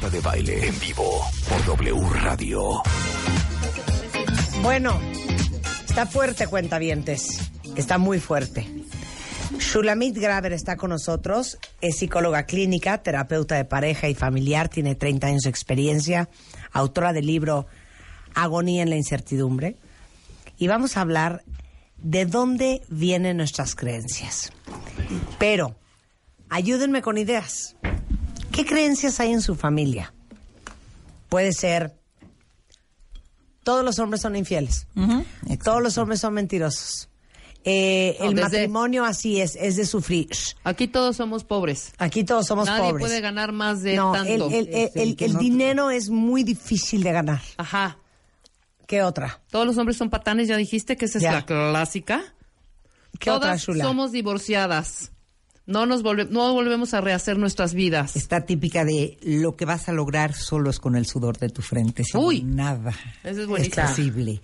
De baile en vivo por W Radio. Bueno, está fuerte, cuentavientes. Está muy fuerte. Shulamit Graver está con nosotros. Es psicóloga clínica, terapeuta de pareja y familiar. Tiene 30 años de experiencia. Autora del libro Agonía en la incertidumbre. Y vamos a hablar de dónde vienen nuestras creencias. Pero, ayúdenme con ideas. ¿Qué creencias hay en su familia? Puede ser, todos los hombres son infieles, todos los hombres son mentirosos. Eh, No, el desde- matrimonio así es, es de sufrir. Aquí todos somos pobres. Aquí todos somos Nadie pobres. puede ganar más de no, tanto. el, el- el- Sí, el- que el no- dinero es muy difícil de ganar. Ajá. ¿Qué otra? Todos los hombres son patanes, ya dijiste que esa es la clásica. ¿Qué otra, Shula? somos divorciadas. No nos volve- no volvemos a rehacer nuestras vidas. Está típica de lo que vas a lograr solo es con el sudor de tu frente. sin Uy. nada Esa es es buenísima. posible.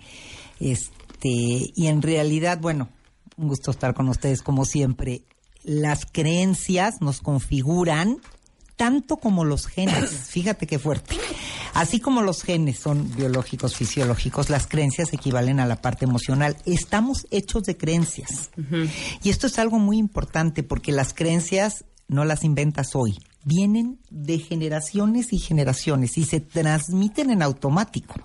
Este, y en realidad, bueno, un gusto estar con ustedes como siempre. Las creencias nos configuran tanto como los genes. Fíjate qué fuerte. Así como los genes son biológicos, fisiológicos, las creencias equivalen a la parte emocional. Estamos hechos de creencias. Y esto es algo muy importante porque las creencias no las inventas hoy. Vienen de generaciones y generaciones y se transmiten en automático.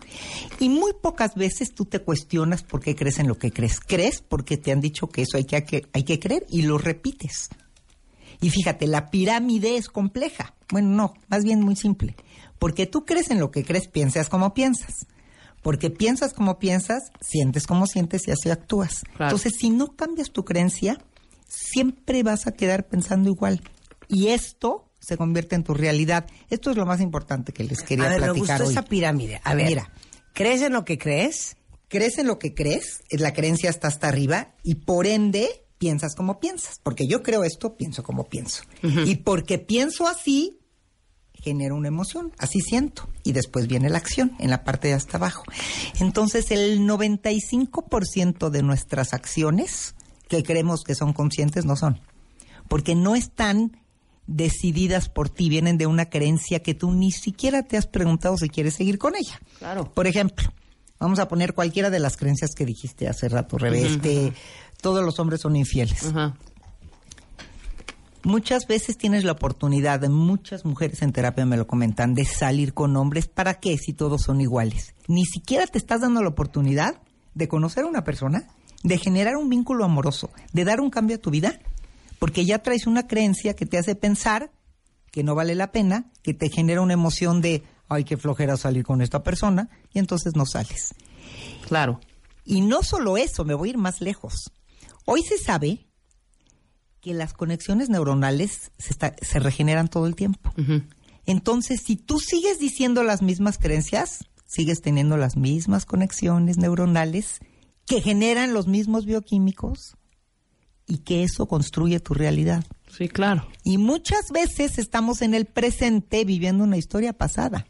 Y muy pocas veces tú te cuestionas por qué crees en lo que crees. Crees porque te han dicho que eso hay que, que- hay que creer y lo repites. Y fíjate, la pirámide es compleja. Bueno, no, más bien muy simple. Porque tú crees en lo que crees, piensas como piensas. Porque piensas como piensas, sientes como sientes y así actúas. Claro. Entonces, si no cambias tu creencia, siempre vas a quedar pensando igual. Y esto se convierte en tu realidad. Esto es lo más importante que les quería a ver, me platicar gustó hoy. esa pirámide. A ver, Mira, ¿crees en lo que crees? crees en lo que crees, es la creencia está hasta arriba y por ende piensas como piensas. Porque yo creo esto, pienso como pienso. Y porque pienso así, genero una emoción, así siento. Y después viene la acción en la parte de hasta abajo. Entonces el 95% de nuestras acciones que creemos que son conscientes no son. Porque no están decididas por ti, vienen de una creencia que tú ni siquiera te has preguntado si quieres seguir con ella. Claro. Por ejemplo, vamos a poner cualquiera de las creencias que dijiste hace rato, Rebe, este, todos los hombres son infieles. Muchas veces tienes la oportunidad, muchas mujeres en terapia me lo comentan, de salir con hombres. ¿Para qué si todos son iguales? Ni siquiera te estás dando la oportunidad de conocer a una persona, de generar un vínculo amoroso, de dar un cambio a tu vida, porque ya traes una creencia que te hace pensar que no vale la pena, que te genera una emoción de, ay, qué flojera salir con esta persona, y entonces no sales. Claro. Y no solo eso, me voy a ir más lejos. Hoy se sabe que las conexiones neuronales se, está- se regeneran todo el tiempo. Entonces, si tú sigues diciendo las mismas creencias, sigues teniendo las mismas conexiones neuronales que generan los mismos bioquímicos y que eso construye tu realidad. Sí, claro. Y muchas veces estamos en el presente viviendo una historia pasada.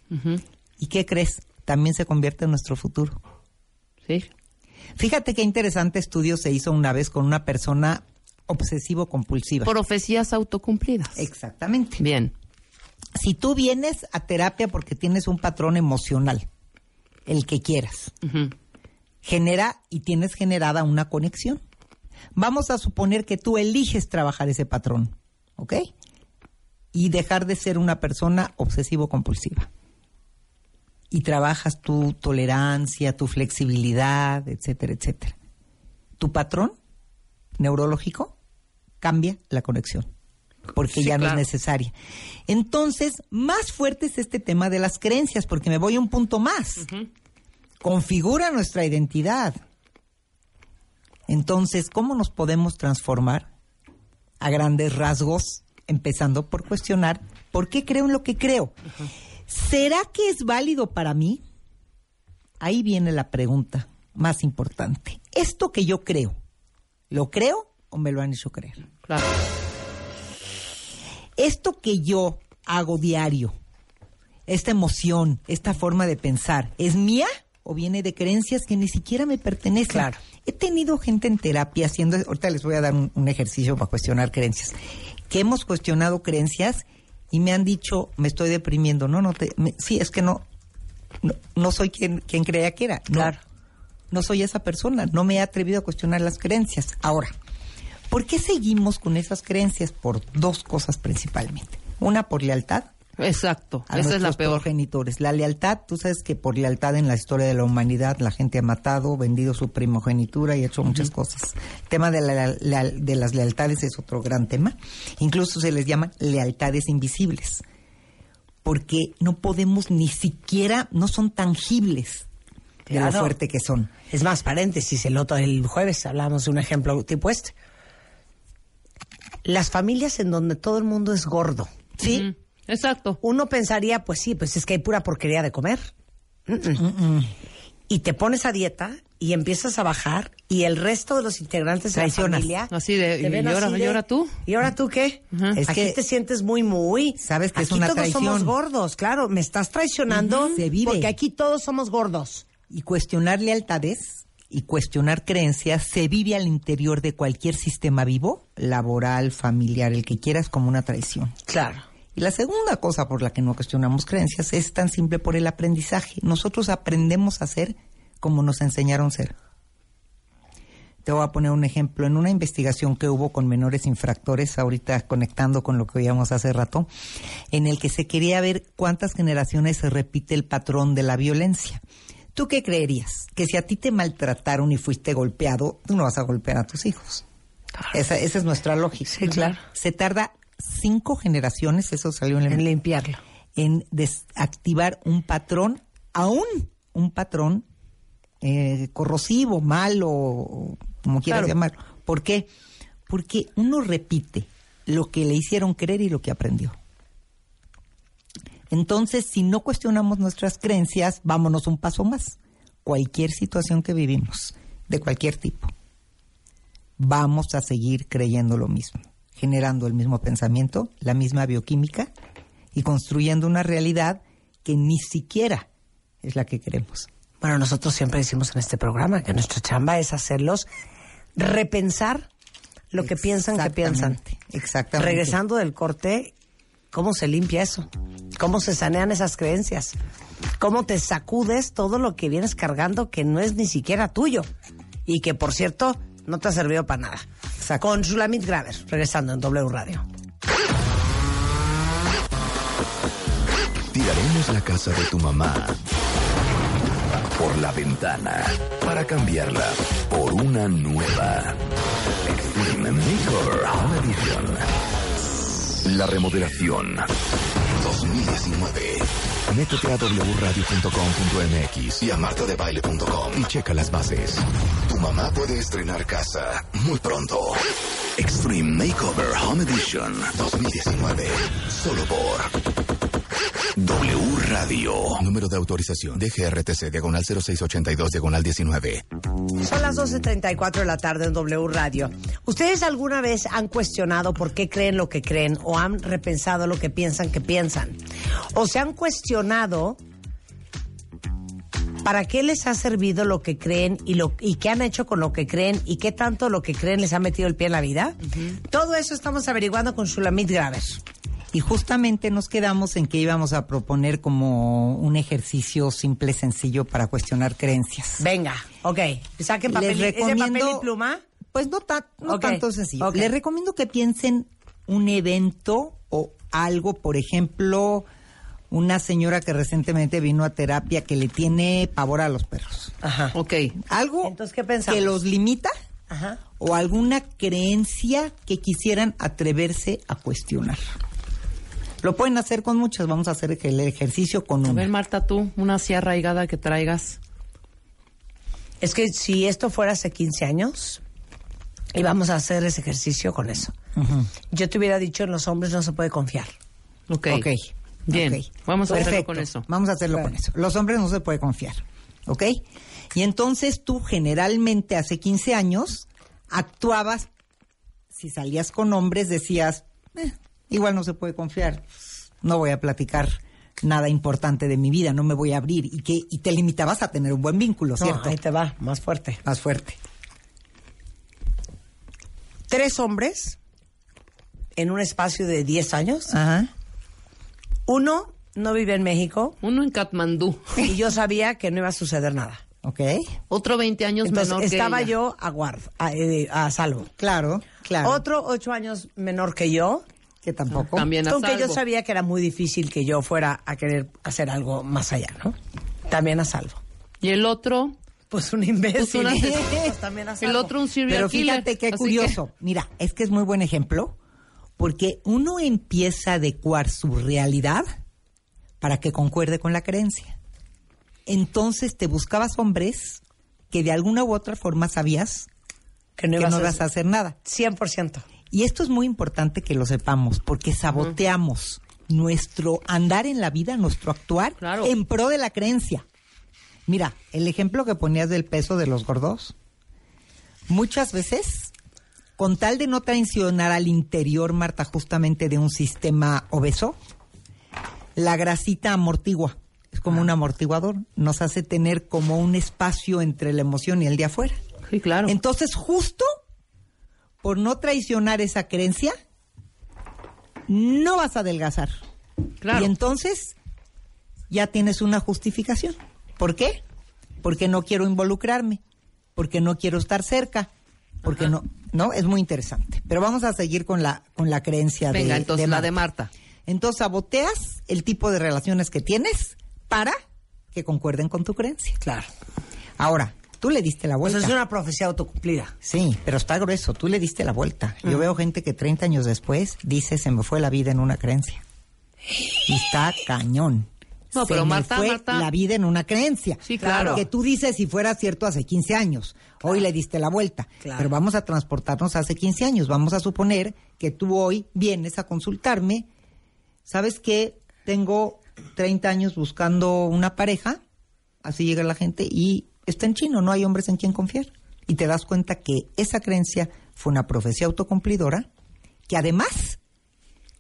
¿Y qué crees? También se convierte en nuestro futuro. Sí. Fíjate qué interesante estudio se hizo una vez con una persona obsesivo-compulsiva. Profecías autocumplidas. Exactamente. Bien. Si tú vienes a terapia porque tienes un patrón emocional, el que quieras, genera y tienes generada una conexión. Vamos a suponer que tú eliges trabajar ese patrón, ¿ok? Y dejar de ser una persona obsesivo-compulsiva. Y trabajas tu tolerancia, tu flexibilidad, etcétera, etcétera. Tu patrón neurológico cambia la conexión porque Sí, ya no claro. es necesaria. Entonces, más fuerte es este tema de las creencias, porque me voy a un punto más. Configura nuestra identidad. Entonces, ¿cómo nos podemos transformar? A grandes rasgos, empezando por cuestionar por qué creo en lo que creo. ¿Será que es válido para mí? Ahí viene la pregunta más importante. ¿Esto que yo creo, lo creo o me lo han hecho creer? Claro. Esto que yo hago diario, esta emoción, esta forma de pensar, ¿es mía o viene de creencias que ni siquiera me pertenecen? Claro. He tenido gente en terapia haciendo, ahorita les voy a dar un, un ejercicio para cuestionar creencias, que hemos cuestionado creencias y me han dicho, me estoy deprimiendo. No, no, te, me- sí, es que no, no, no soy quien, quien creía que era. No, Claro. no soy esa persona, no me he atrevido a cuestionar las creencias. Ahora, ¿por qué seguimos con esas creencias? Por dos cosas principalmente. Una, por lealtad Exacto. a Esa es la peor. progenitores. La lealtad, tú sabes que por lealtad en la historia de la humanidad la gente ha matado, vendido su primogenitura y hecho muchas cosas. El tema de, la- la- de las lealtades es otro gran tema. Incluso se les llama lealtades invisibles, porque no podemos ni siquiera, no son tangibles de lo fuerte que son. Es más, paréntesis, el otro, el jueves hablamos de un ejemplo tipo este. Las familias en donde todo el mundo es gordo. ¿Sí? Exacto. Uno pensaría, pues sí, pues es que hay pura porquería de comer. Y te pones a dieta y empiezas a bajar y el resto de los integrantes de la familia Así de, te ven ¿y ahora- así y ahora tú? ¿Y ahora tú qué? Es Aquí que- te sientes muy, muy. Sabes que es aquí una todos traición. somos gordos, claro. Me estás traicionando. Se vive. porque aquí todos somos gordos. Y cuestionar lealtades y cuestionar creencias se vive al interior de cualquier sistema vivo, laboral, familiar, el que quieras, como una traición. Claro. Y la segunda cosa por la que no cuestionamos creencias es tan simple por el aprendizaje. Nosotros aprendemos a ser como nos enseñaron ser. Te voy a poner un ejemplo. En una investigación que hubo con menores infractores, ahorita conectando con lo que oíamos hace rato, en el que se quería ver cuántas generaciones se repite el patrón de la violencia. ¿Tú qué creerías? Que si a ti te maltrataron y fuiste golpeado, tú no vas a golpear a tus hijos. Esa, esa es nuestra lógica. Sí, claro. Se tarda cinco generaciones, eso salió en el En limpiarlo. en desactivar un patrón, aún un patrón eh, corrosivo, malo, como quieras Claro. llamarlo. ¿Por qué? Porque uno repite lo que le hicieron creer y lo que aprendió. Entonces, si no cuestionamos nuestras creencias, vámonos un paso más. Cualquier situación que vivimos, de cualquier tipo, vamos a seguir creyendo lo mismo, generando el mismo pensamiento, la misma bioquímica y construyendo una realidad que ni siquiera es la que queremos. Bueno, nosotros siempre decimos en este programa que nuestra chamba es hacerlos repensar lo que piensan que piensan. Exactamente, Exactamente. Regresando del corte, ¿cómo se limpia eso? ¿Cómo se sanean esas creencias? ¿Cómo te sacudes todo lo que vienes cargando que no es ni siquiera tuyo? Y que, por cierto, no te ha servido para nada. Exacto. Con Shulamit Graver, regresando en W Radio. Tiraremos la casa de tu mamá por la ventana para cambiarla por una nueva. Extreme Makeover Home Edition. La remodelación 2019. Métete a wradio.com.mx y a martadebaile.com y checa las bases. Tu mamá puede estrenar casa muy pronto. Extreme Makeover Home Edition 2019. Solo por W Radio. Número de autorización. DGRTC, diagonal 0682, diagonal 19. Son las 12.34 de la tarde en W Radio. ¿Ustedes alguna vez han cuestionado por qué creen lo que creen o han repensado lo que piensan que piensan? ¿O se han cuestionado para qué les ha servido lo que creen y, lo, y qué han hecho con lo que creen y qué tanto lo que creen les ha metido el pie en la vida? Todo eso estamos averiguando con Shulamit Graver. Y justamente nos quedamos en que íbamos a proponer como un ejercicio simple, sencillo para cuestionar creencias. Venga, ok. Saquen papel, Les y- ¿es de papel recomiendo- y pluma? Pues no, ta- no tanto sencillo. ok. Les recomiendo que piensen un evento o algo, por ejemplo, una señora que recientemente vino a terapia que le tiene pavor a los perros. Ajá. Ok. Algo Entonces, ¿qué pensamos? que los limita Ajá. o alguna creencia que quisieran atreverse a cuestionar. Lo pueden hacer con muchas, vamos a hacer el ejercicio con A una. ver, Marta, tú, una así arraigada que traigas. Es que si esto fuera hace 15 años, íbamos a hacer ese ejercicio con eso. Yo te hubiera dicho, en los hombres no se puede confiar. Ok. Ok. Bien, vamos a hacerlo con eso. Vamos a hacerlo con eso. Los hombres no se puede confiar, ¿ok? Y entonces tú generalmente hace 15 años actuabas, si salías con hombres decías, "Eh, igual no se puede confiar, no voy a platicar nada importante de mi vida, no me voy a abrir y que y te limitabas a tener un buen vínculo, No, ¿cierto? ahí te va, más fuerte. Más fuerte. Tres hombres en un espacio de 10 años. Ajá. Uno no vive en México Uno en Katmandú, y yo sabía que no iba a suceder nada. Ok. otro 20 años Entonces menor estaba que ella. yo a guardo, a, eh, a salvo. Claro, claro. Otro ocho años menor que yo, que tampoco. También a aunque yo sabía que era muy difícil que yo fuera a querer hacer algo más allá, ¿no? También a salvo. Y el otro, Pues un imbécil. Pues un asesino. Pues también a salvo. el otro un serial Pero killer. fíjate qué curioso. Mira, es que es muy buen ejemplo porque uno empieza a adecuar su realidad para que concuerde con la creencia. Entonces te buscabas hombres que de alguna u otra forma sabías que no que ibas no a ibas a hacer nada. 100%. Y esto es muy importante que lo sepamos porque saboteamos nuestro andar en la vida, nuestro actuar Claro. en pro de la creencia. Mira, el ejemplo que ponías del peso de los gordos, muchas veces, con tal de no traicionar al interior, Marta, justamente de un sistema obeso, la grasita amortigua. Es como un amortiguador. Nos hace tener como un espacio entre la emoción y el de afuera. Sí, claro. Entonces, justo por no traicionar esa creencia, no vas a adelgazar. Claro. Y entonces ya tienes una justificación. ¿Por qué? Porque no quiero involucrarme, porque no quiero estar cerca, porque no, no, es muy interesante. Pero vamos a seguir con la con la creencia de Venga, entonces de la de Marta. Entonces saboteas el tipo de relaciones que tienes para que concuerden con tu creencia. Claro. Ahora, tú le diste la Pues vuelta. es una profecía autocumplida. Sí, pero está grueso. Tú le diste la vuelta. Yo veo gente que 30 años después dice se me fue la vida en una creencia. Y está cañón. No, se pero me Marta, fue Marta- la vida en una creencia. Sí, claro. Que tú dices si fuera cierto hace 15 años. Hoy le diste la vuelta. Claro. Pero vamos a transportarnos hace 15 años. Vamos a suponer que tú hoy vienes a consultarme. ¿Sabes qué? Tengo 30 años buscando una pareja. Así llega la gente y está en chino. No hay hombres en quien confiar. Y te das cuenta que esa creencia fue una profecía autocumplidora que además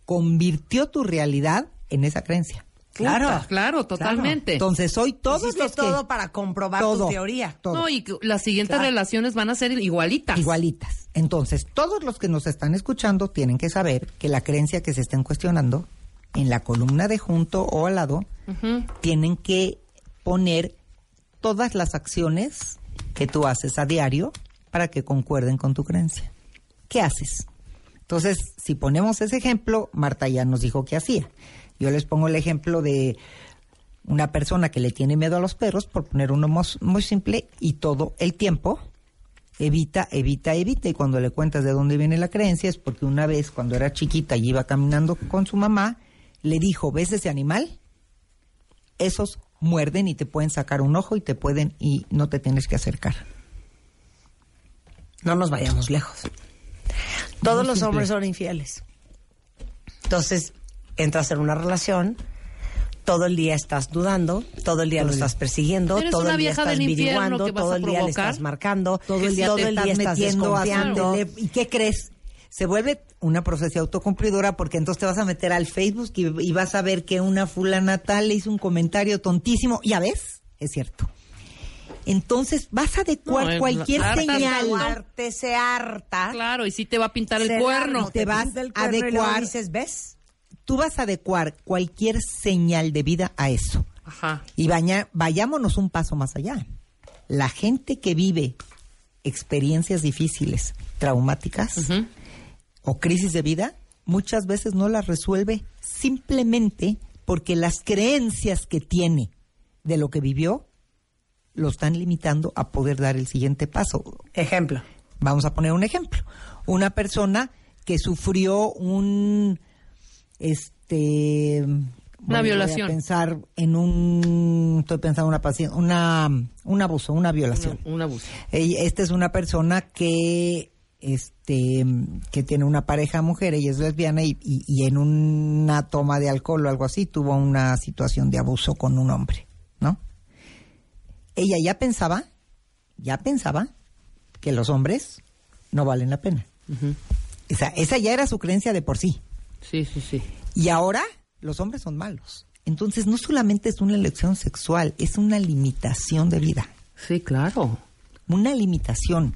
convirtió tu realidad en esa creencia. Claro. Claro, totalmente. Entonces hoy todos Hiciste los que todo para comprobar todo, tu teoría. todo. No, y las siguientes Claro. relaciones van a ser igualitas. igualitas. Entonces, todos los que nos están escuchando tienen que saber que la creencia que se estén cuestionando en la columna de junto o al lado tienen que poner todas las acciones que tú haces a diario para que concuerden con tu creencia. ¿Qué haces? Entonces, si ponemos ese ejemplo, Marta ya nos dijo qué hacía. Yo les pongo el ejemplo de una persona que le tiene miedo a los perros, por poner uno muy simple, y todo el tiempo evita, evita, evita. Y cuando le cuentas de dónde viene la creencia, es porque una vez, cuando era chiquita y iba caminando con su mamá, le dijo, ¿ves ese animal? Esos muerden y te pueden sacar un ojo y te pueden, y no te tienes que acercar. No nos vayamos lejos. Todos los simple. hombres son infieles. Entonces, entras en una relación, todo el día estás dudando, todo el día lo estás persiguiendo, todo el día estás vas todo el día le estás marcando, todo el día todo te el estás día estás metiendo desconfiando. ¿Y qué crees? Se vuelve una profecía autocumplidora porque entonces te vas a meter al Facebook y, y vas a ver que una fulana tal le hizo un comentario tontísimo. Ya ves, es cierto. Entonces vas a adecuar No, cualquier harta, señal. Harta, se harta. Claro, y sí te va a pintar el cuerno. larga, te vas a cuerno y adecuar. dices, ¿ves? Tú vas a adecuar cualquier señal de vida a eso. Ajá. Y baña- vayámonos un paso más allá. La gente que vive experiencias difíciles, traumáticas Ujú. O crisis de vida, muchas veces no las resuelve simplemente porque las creencias que tiene de lo que vivió lo están limitando a poder dar el siguiente paso. Ejemplo. Vamos a poner un ejemplo. Una persona que sufrió un este voy a violación. pensar en un estoy pensando en una paciente, una un abuso, una violación. Un, un abuso. Esta es una persona que este que tiene una pareja mujer, ella es lesbiana y, y- y en una toma de alcohol o algo así tuvo una situación de abuso con un hombre, ¿no? Ella ya pensaba, ya pensaba que los hombres no valen la pena. esa, esa ya era su creencia de por sí. Sí, sí, sí. Y ahora los hombres son malos. Entonces no solamente es una elección sexual, es una limitación de vida Sí, claro. una limitación.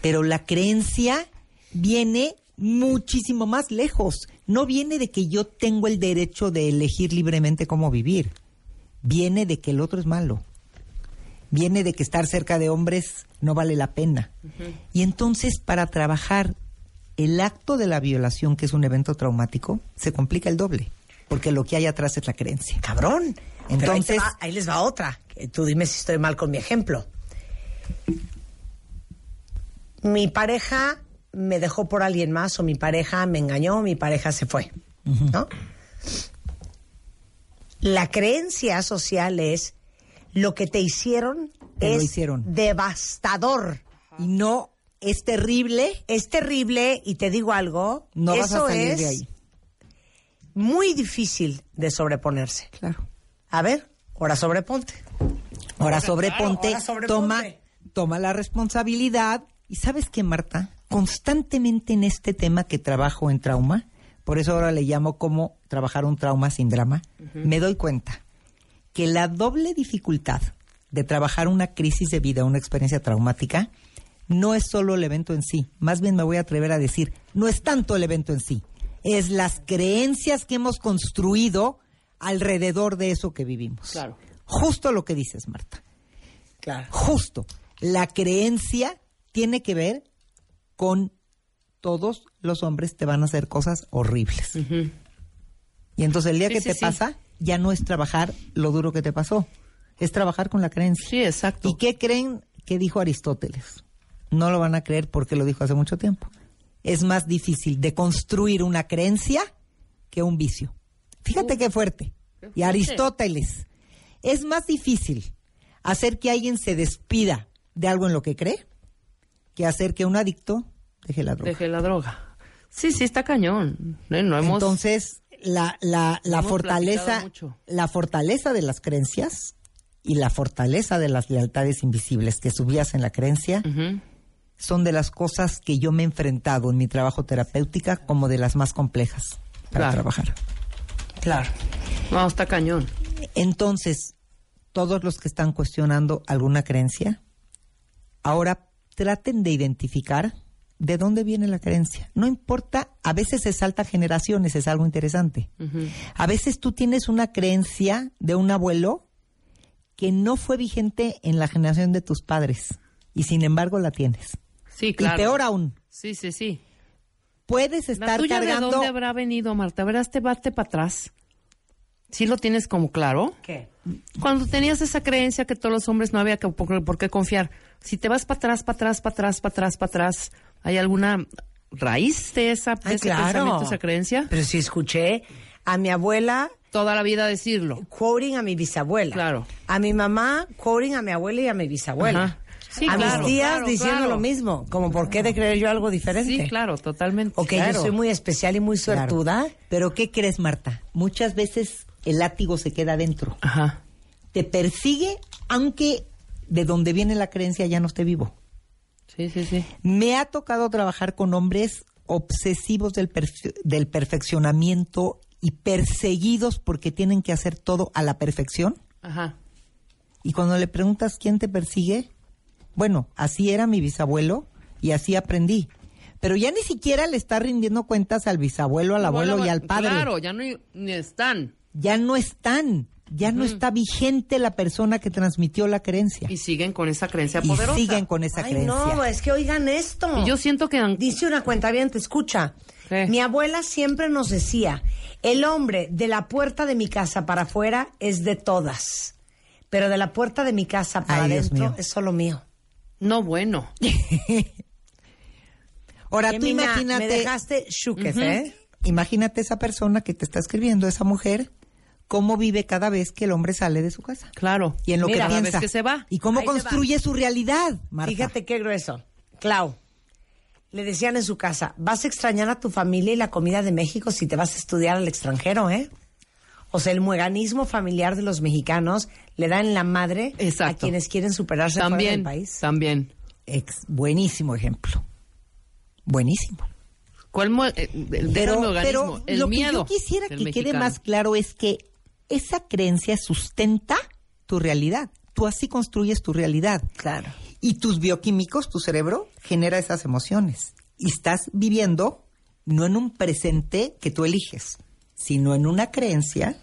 Pero la creencia viene muchísimo más lejos. No viene de que yo tengo el derecho de elegir libremente cómo vivir. Viene de que el otro es malo. Viene de que estar cerca de hombres no vale la pena. Y entonces para trabajar el acto de la violación, que es un evento traumático, se complica el doble. Porque lo que hay atrás es la creencia. Cabrón. Ahí, Entonces- va- ahí les va otra. Tú dime si estoy mal con mi ejemplo. Mi pareja me dejó por alguien más o mi pareja me engañó, mi pareja se fue. ¿No? La creencia social es lo que te hicieron Te es hicieron. devastador. Y no es terrible, Es terrible y te digo algo, no eso vas a salir es de ahí. muy difícil de sobreponerse. Claro. A ver, ahora sobreponte. Ahora Ahora, sobreponte, claro, ahora sobreponte. toma, toma la responsabilidad. Y sabes qué, Marta, constantemente en este tema que trabajo en trauma, por eso ahora le llamo como trabajar un trauma sin drama, me doy cuenta que la doble dificultad de trabajar una crisis de vida, una experiencia traumática, no es solo el evento en sí, más bien me voy a atrever a decir, no es tanto el evento en sí, es las creencias que hemos construido alrededor de eso que vivimos. Claro. Justo lo que dices, Marta. Claro. Justo. La creencia tiene que ver con todos los hombres te van a hacer cosas horribles. Y entonces el día Sí, que sí, te sí. pasa, ya no es trabajar lo duro que te pasó, es trabajar con la creencia. Sí, exacto. ¿Y qué creen que dijo Aristóteles? No lo van a creer porque lo dijo hace mucho tiempo. Es más difícil de construir una creencia que un vicio. Fíjate qué fuerte. Y Aristóteles, es más difícil hacer que alguien se despida de algo en lo que cree que hacer que un adicto deje la droga. Deje la droga. Sí, sí, está cañón. Eh, No hemos... Entonces, la, la, la hemos fortaleza, la fortaleza de las creencias y la fortaleza de las lealtades invisibles que subías en la creencia son de las cosas que yo me he enfrentado en mi trabajo terapéutica como de las más complejas para Claro. trabajar. Claro. No, está cañón. Entonces, todos los que están cuestionando alguna creencia, ahora traten de identificar de dónde viene la creencia. No importa, a veces se salta generaciones, es algo interesante. A veces tú tienes una creencia de un abuelo que no fue vigente en la generación de tus padres y sin embargo la tienes. Sí, claro. Y peor aún, Sí, sí, sí. puedes ¿La estar tuya de cargando dónde habrá venido, Marta? Verás, te bate para atrás. ¿Sí lo tienes como claro? ¿Qué? Cuando tenías esa creencia que todos los hombres no había que, por, por qué confiar, si te vas para atrás, para atrás, para atrás, para atrás, para atrás, ¿hay alguna raíz de, esa, de Ay, ese claro. pensamiento, esa creencia? Pero sí escuché a mi abuela Toda la vida decirlo. quoting a mi bisabuela. Claro. A mi mamá quoting a mi abuela y a mi bisabuela. Ajá. Sí, a claro, mis tías claro, diciendo claro. lo mismo. Como, ¿por qué de creer yo algo diferente? Sí, claro, totalmente. Ok, Claro. yo soy muy especial y muy Claro. suertuda. Pero ¿qué crees, Marta? Muchas veces el látigo se queda dentro. Ajá. Te persigue aunque de donde viene la creencia ya no esté vivo. Sí, sí, sí. Me ha tocado trabajar con hombres obsesivos del, perfe- del perfeccionamiento y perseguidos porque tienen que hacer todo a la perfección. Ajá. Y cuando le preguntas quién te persigue, bueno, así era mi bisabuelo y así aprendí. Pero ya ni siquiera le está rindiendo cuentas al bisabuelo, al abuelo y al padre. Claro, ya no ni están. Ya no están, ya no está vigente la persona que transmitió la creencia. Y siguen con esa creencia Y poderosa. siguen con esa Ay, creencia. no, es que oigan esto. Y yo siento que... Dice una cuenta bien, te escucha. ¿Qué? Mi abuela siempre nos decía, el hombre de la puerta de mi casa para afuera es de todas, pero de la puerta de mi casa para Ay, adentro es solo mío. No, bueno. Ahora tú imagínate, Me dejaste shooketh, ¿eh? imagínate esa persona que te está escribiendo, esa mujer, cómo vive cada vez que el hombre sale de su casa. Claro. Y en lo Mira, que cada piensa. vez que se va. Y cómo Ahí construye su realidad, Marta. Fíjate qué grueso. Clau, le decían en su casa, vas a extrañar a tu familia y la comida de México si te vas a estudiar al extranjero, ¿eh? O sea, el mueganismo familiar de los mexicanos le da en la madre a quienes quieren superarse fuera También, del país. también. Ex- buenísimo ejemplo. Buenísimo. ¿Cuál eh, Pero, organismo? pero el lo miedo que yo quisiera que quede más claro es que esa creencia sustenta tu realidad. Tú así construyes tu realidad. Claro. Y tus bioquímicos, tu cerebro, genera esas emociones. Y estás viviendo no en un presente que tú eliges, sino en una creencia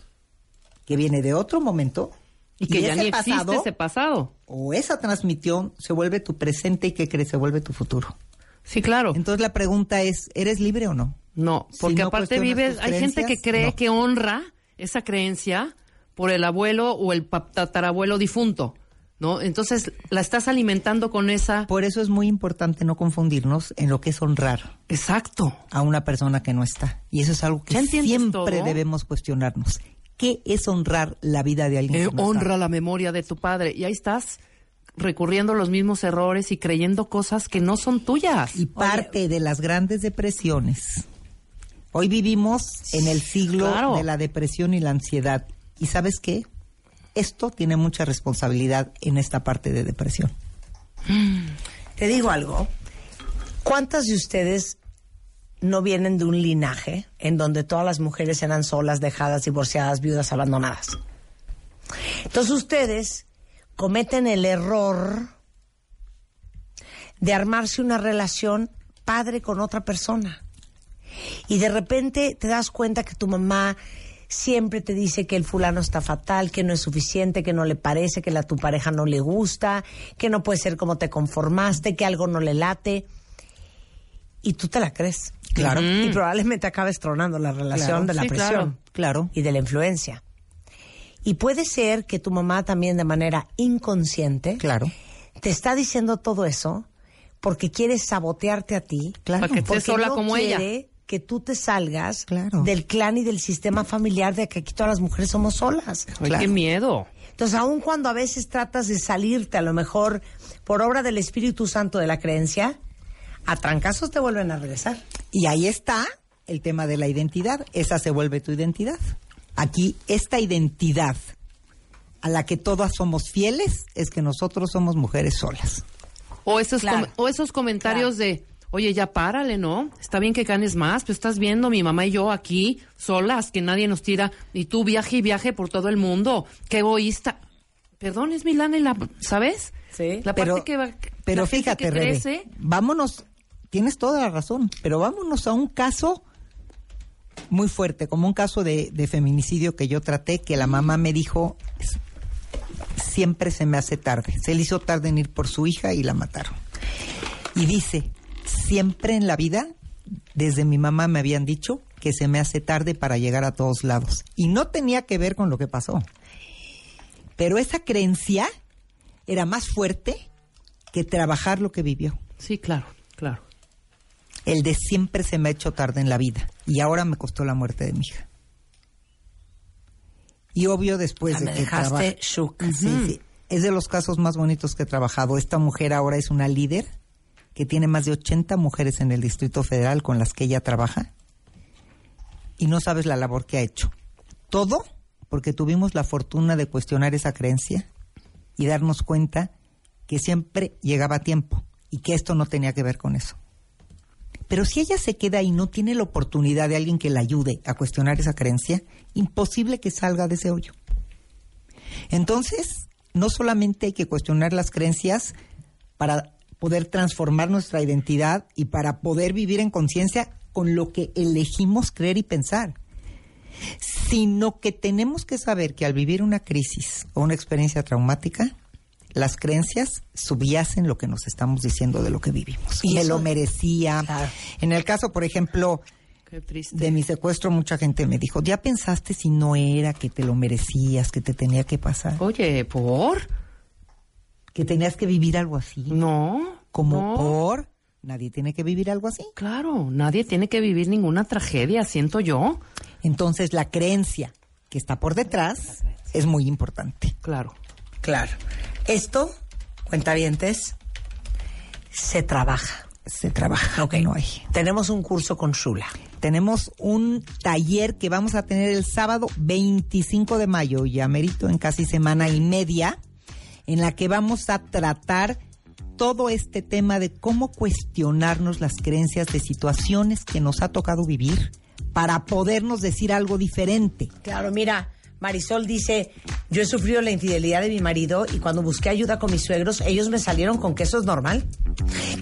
que viene de otro momento y que ya ese ni existe pasado, ese pasado. o esa transmisión se vuelve tu presente y que crees se vuelve tu futuro. Sí, claro. Entonces la pregunta es, ¿eres libre o no? No, Si porque no aparte vives, hay gente que cree no. que honra esa creencia por el abuelo o el tatarabuelo difunto, ¿no? Entonces la estás alimentando con esa... Por eso es muy importante no confundirnos en lo que es honrar Exacto. a una persona que no está. Y eso es algo que ¿Ya entiendes siempre todo? debemos cuestionarnos. ¿Qué es honrar la vida de alguien Eh, que no honra está? la memoria de tu padre. Y ahí estás recurriendo a los mismos errores y creyendo cosas que no son tuyas. Y parte de las grandes depresiones. Hoy vivimos en el siglo Claro. de la depresión y la ansiedad. ¿Y sabes qué? Esto tiene mucha responsabilidad en esta parte de depresión. Te digo algo. ¿Cuántas de ustedes no vienen de un linaje en donde todas las mujeres eran solas, dejadas, divorciadas, viudas, abandonadas? Entonces ustedes cometen el error de armarse una relación padre con otra persona. Y de repente te das cuenta que tu mamá siempre te dice que el fulano está fatal, que no es suficiente, que no le parece, que la tu pareja no le gusta, que no puede ser como te conformaste, que algo no le late. Y tú te la crees. Claro. Y probablemente acabes tronando la relación Claro. de la Sí, presión claro. Claro. y de la influencia. Y puede ser que tu mamá también de manera inconsciente Claro. te está diciendo todo eso porque quiere sabotearte a ti. Claro. Para que estés Porque sola no como quiere ella. Que tú te salgas Claro. del clan y del sistema familiar de que aquí todas las mujeres somos solas. Ay, Claro. qué miedo. Entonces, aun cuando a veces tratas de salirte, a lo mejor por obra del Espíritu Santo de la creencia, a trancazos te vuelven a regresar. Y ahí está el tema de la identidad. Esa se vuelve tu identidad. Aquí, esta identidad a la que todas somos fieles es que nosotros somos mujeres solas. O esos, Claro. com- o esos comentarios de, oye, ya párale, ¿no? Está bien que ganes más, pero estás viendo mi mamá y yo aquí solas, que nadie nos tira, y tú viaje y viaje por todo el mundo. Qué egoísta. Perdón, es mi lana y la, ¿sabes? Sí. La Pero, parte que va, pero fíjate, que Rebe, vámonos, tienes toda la razón, pero vámonos a un caso muy fuerte, como un caso de, de feminicidio que yo traté, que la mamá me dijo, "Es- siempre se me hace tarde. Se le hizo tarde en ir por su hija y la mataron. Y dice, siempre en la vida, desde mi mamá me habían dicho que se me hace tarde para llegar a todos lados. Y no tenía que ver con lo que pasó. Pero esa creencia era más fuerte que trabajar lo que vivió. sí, claro, claro. El de siempre se me ha hecho tarde en la vida y ahora me costó la muerte de mi hija. Y obvio después Ah, de me que dejaste trabaja- shook. Sí, sí. Es de los casos más bonitos que he trabajado. Esta mujer ahora es una líder que tiene más de 80 mujeres en el Distrito Federal con las que ella trabaja. Y no sabes la labor que ha hecho. Todo porque tuvimos la fortuna de cuestionar esa creencia y darnos cuenta que siempre llegaba a tiempo y que esto no tenía que ver con eso. Pero si ella se queda y no tiene la oportunidad de alguien que la ayude a cuestionar esa creencia, imposible que salga de ese hoyo. Entonces, no solamente hay que cuestionar las creencias para poder transformar nuestra identidad y para poder vivir en conciencia con lo que elegimos creer y pensar, sino que tenemos que saber que al vivir una crisis o una experiencia traumática, las creencias subyacen lo que nos estamos diciendo de lo que vivimos. Y Me eso- lo merecía. Claro. En el caso, por ejemplo, de mi secuestro, mucha gente me dijo, ¿ya pensaste si no era que te lo merecías, que te tenía que pasar? Oye, ¿por? Que tenías que vivir algo así. No. Como no. por... Nadie tiene que vivir algo así. Claro, nadie tiene que vivir ninguna tragedia, siento yo. Entonces, la creencia que está por detrás es muy importante. Claro. Claro. Esto, cuentavientes, se trabaja. se trabaja. Ok. No hay. Tenemos un curso con Shula. Tenemos un taller que vamos a tener el sábado 25 de mayo, ya merito en casi semana y media, en la que vamos a tratar todo este tema de cómo cuestionarnos las creencias de situaciones que nos ha tocado vivir para podernos decir algo diferente. Claro, mira, Marisol dice, yo he sufrido la infidelidad de mi marido y cuando busqué ayuda con mis suegros, ellos me salieron con que eso es normal.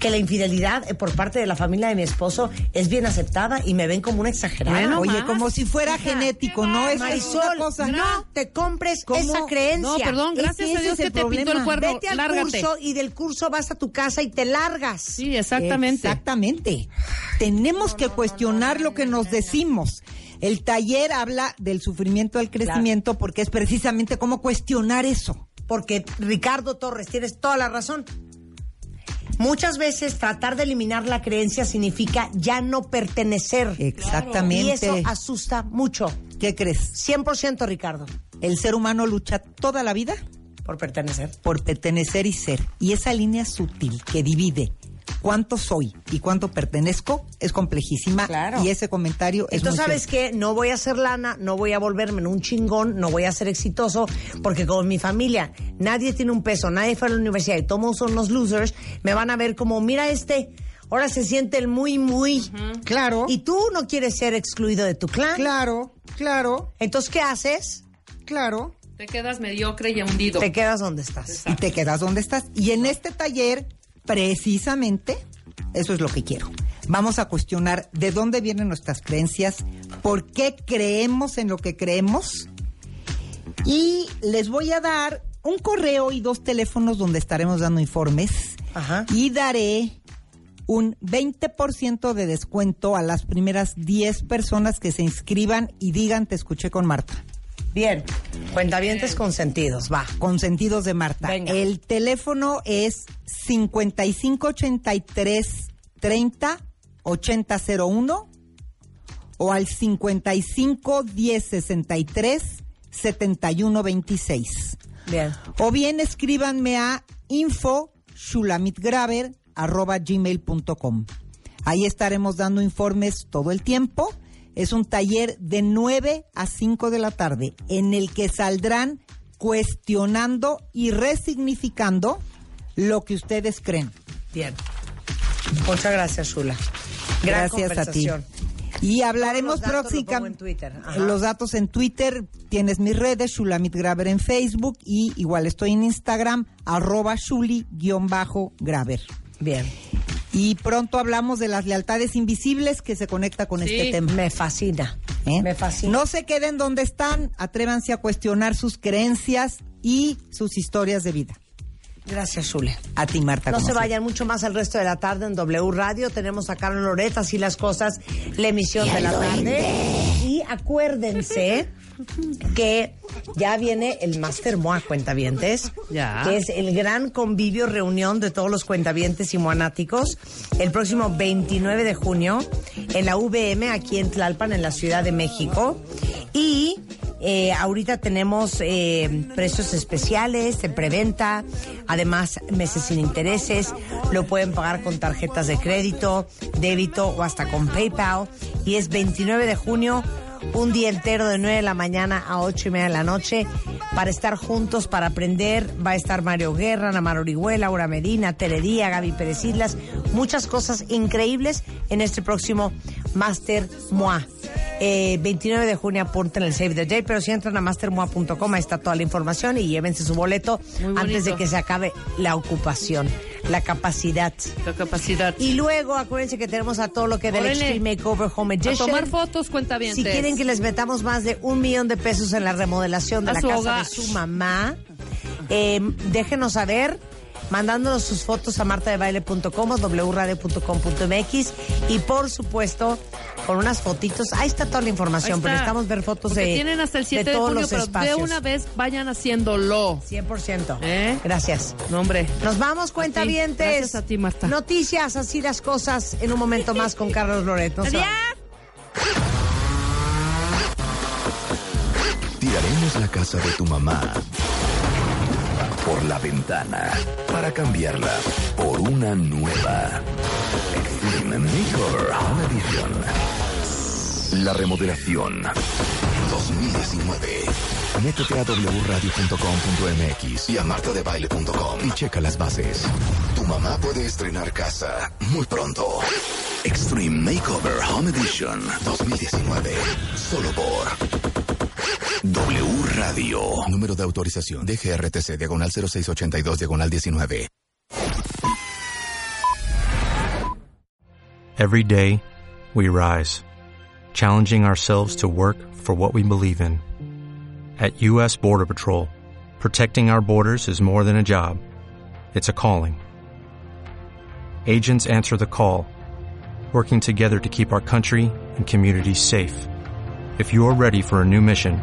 Que la infidelidad eh, por parte de la familia de mi esposo es bien aceptada y me ven como una exagerada. Bueno, Oye, más. como si fuera genético, ¿no? Es Marisol, una cosa. no te compres ¿Cómo? esa creencia. No, perdón, gracias Ese a Dios es que el te pintó problema. el cuerno. Vete al Lárgate. curso y del curso vas a tu casa y te largas. Sí, exactamente. Exactamente. Tenemos que cuestionar lo que nos decimos. El taller habla del sufrimiento del crecimiento porque es precisamente cómo cuestionar eso. Porque Ricardo Torres, tienes toda la razón. Muchas veces tratar de eliminar la creencia significa ya no pertenecer. Exactamente. Y eso asusta mucho. ¿Qué crees? 100% Ricardo, El ser humano lucha toda la vida por pertenecer. por pertenecer y ser. Y esa línea sutil que divide cuánto soy y cuánto pertenezco es complejísima. Claro. Y ese comentario es Entonces, muy ¿sabes cierto. qué? No voy a hacer lana, no voy a volverme en un chingón, no voy a ser exitoso, porque con mi familia nadie tiene un peso, nadie fue a la universidad y todos son los losers, me van a ver como, mira este, ahora se siente el muy, muy. Claro, Y tú no quieres ser excluido de tu clan. claro, claro, Entonces, ¿qué haces? claro. Te quedas mediocre y hundido. Te quedas donde estás. y te quedas donde estás. Y en este taller, precisamente, eso es lo que quiero. Vamos a cuestionar de dónde vienen nuestras creencias, por qué creemos en lo que creemos. Y les voy a dar un correo y dos teléfonos donde estaremos dando informes. Ajá. Y daré un 20% de descuento a las primeras 10 personas que se inscriban y digan te escuché con Marta. Bien. Cuentavientes consentidos, va. Consentidos de Marta. Venga. El teléfono es 5583 30 8001 o al 55 10 63 71 26. Bien. O bien escríbanme a info shulamitgraver arroba gmail.com. Ahí estaremos dando informes todo el tiempo. Es un taller de 9 a 5 de la tarde en el que saldrán cuestionando y resignificando lo que ustedes creen. Bien. Muchas gracias, Shula. Gran Gracias a ti. Y hablaremos lo próximamente. en Twitter. Ajá. Los datos en Twitter, tienes mis redes, Shulamit Graver en Facebook y igual estoy en Instagram, arroba Shuli-Graver. Bien. Y pronto hablamos de las lealtades invisibles que se conecta con Sí. este tema. Me fascina. ¿eh? Me fascina. No se queden donde están, atrévanse a cuestionar sus creencias y sus historias de vida. Gracias, Shule. A ti, Marta. No se vayan mucho más el resto de la tarde en W Radio. Tenemos a Carlos Loret, así las cosas, la emisión de la tarde. Y acuérdense que ya viene el Master Moa Cuentavientes, Ya. que es el gran convivio, reunión de todos los cuentavientes y moanáticos, el próximo 29 de junio en la VM, aquí en Tlalpan, en la Ciudad de México. Y eh, ahorita tenemos eh, precios especiales de preventa, además meses sin intereses, lo pueden pagar con tarjetas de crédito, débito o hasta con PayPal. Y es 29 de junio, un día entero de 9 de la mañana a 8 y media de la noche para estar juntos, para aprender. Va a estar Mario Guerra, Ana Mar Orihuela, Laura Medina, Teledía, Gaby Pérez Islas, muchas cosas increíbles en este próximo Master Moa. Eh, 29 de junio apunten el Save the Day, pero si entran a mastermoa.com ahí está toda la información y llévense su boleto antes de que se acabe la ocupación, la capacidad. La capacidad. Y luego acuérdense que tenemos a todo lo que del. Extreme Makeover Home a Edition. tomar fotos, cuenta bien. Si quieren que les metamos más de un millón de pesos en la remodelación de A la casa hogar. de su mamá, eh, déjenos saber mandándonos sus fotos a martadebaile.com o wradio.com.mx y por supuesto con unas fotitos. Ahí está toda la información, pero necesitamos ver fotos Porque de, tienen hasta el 7 de de, todos junio, los pero espacios. de una vez vayan haciéndolo. 100%. ¿Eh? Gracias. No, hombre. Nos vamos, cuentavientes. Gracias a ti, Marta. Noticias, así las cosas, en un momento más con Carlos Loret. No Adiós. Tiraremos la casa de tu mamá. Por la ventana para cambiarla por una nueva. Extreme Makeover Home Edition. La remodelación 2019. Métete a wradio.com.mx y a martadebaile.com y checa las bases. Tu mamá puede estrenar casa muy pronto. Extreme Makeover Home Edition 2019. Solo por W Radio. Número de autorización DGRTC diagonal 0682 diagonal 19. Every day, we rise, challenging ourselves to work for what we believe in. At U.S. Border Patrol, protecting our borders is more than a job, it's a calling. Agents answer the call, working together to keep our country and communities safe. If you're ready for a new mission,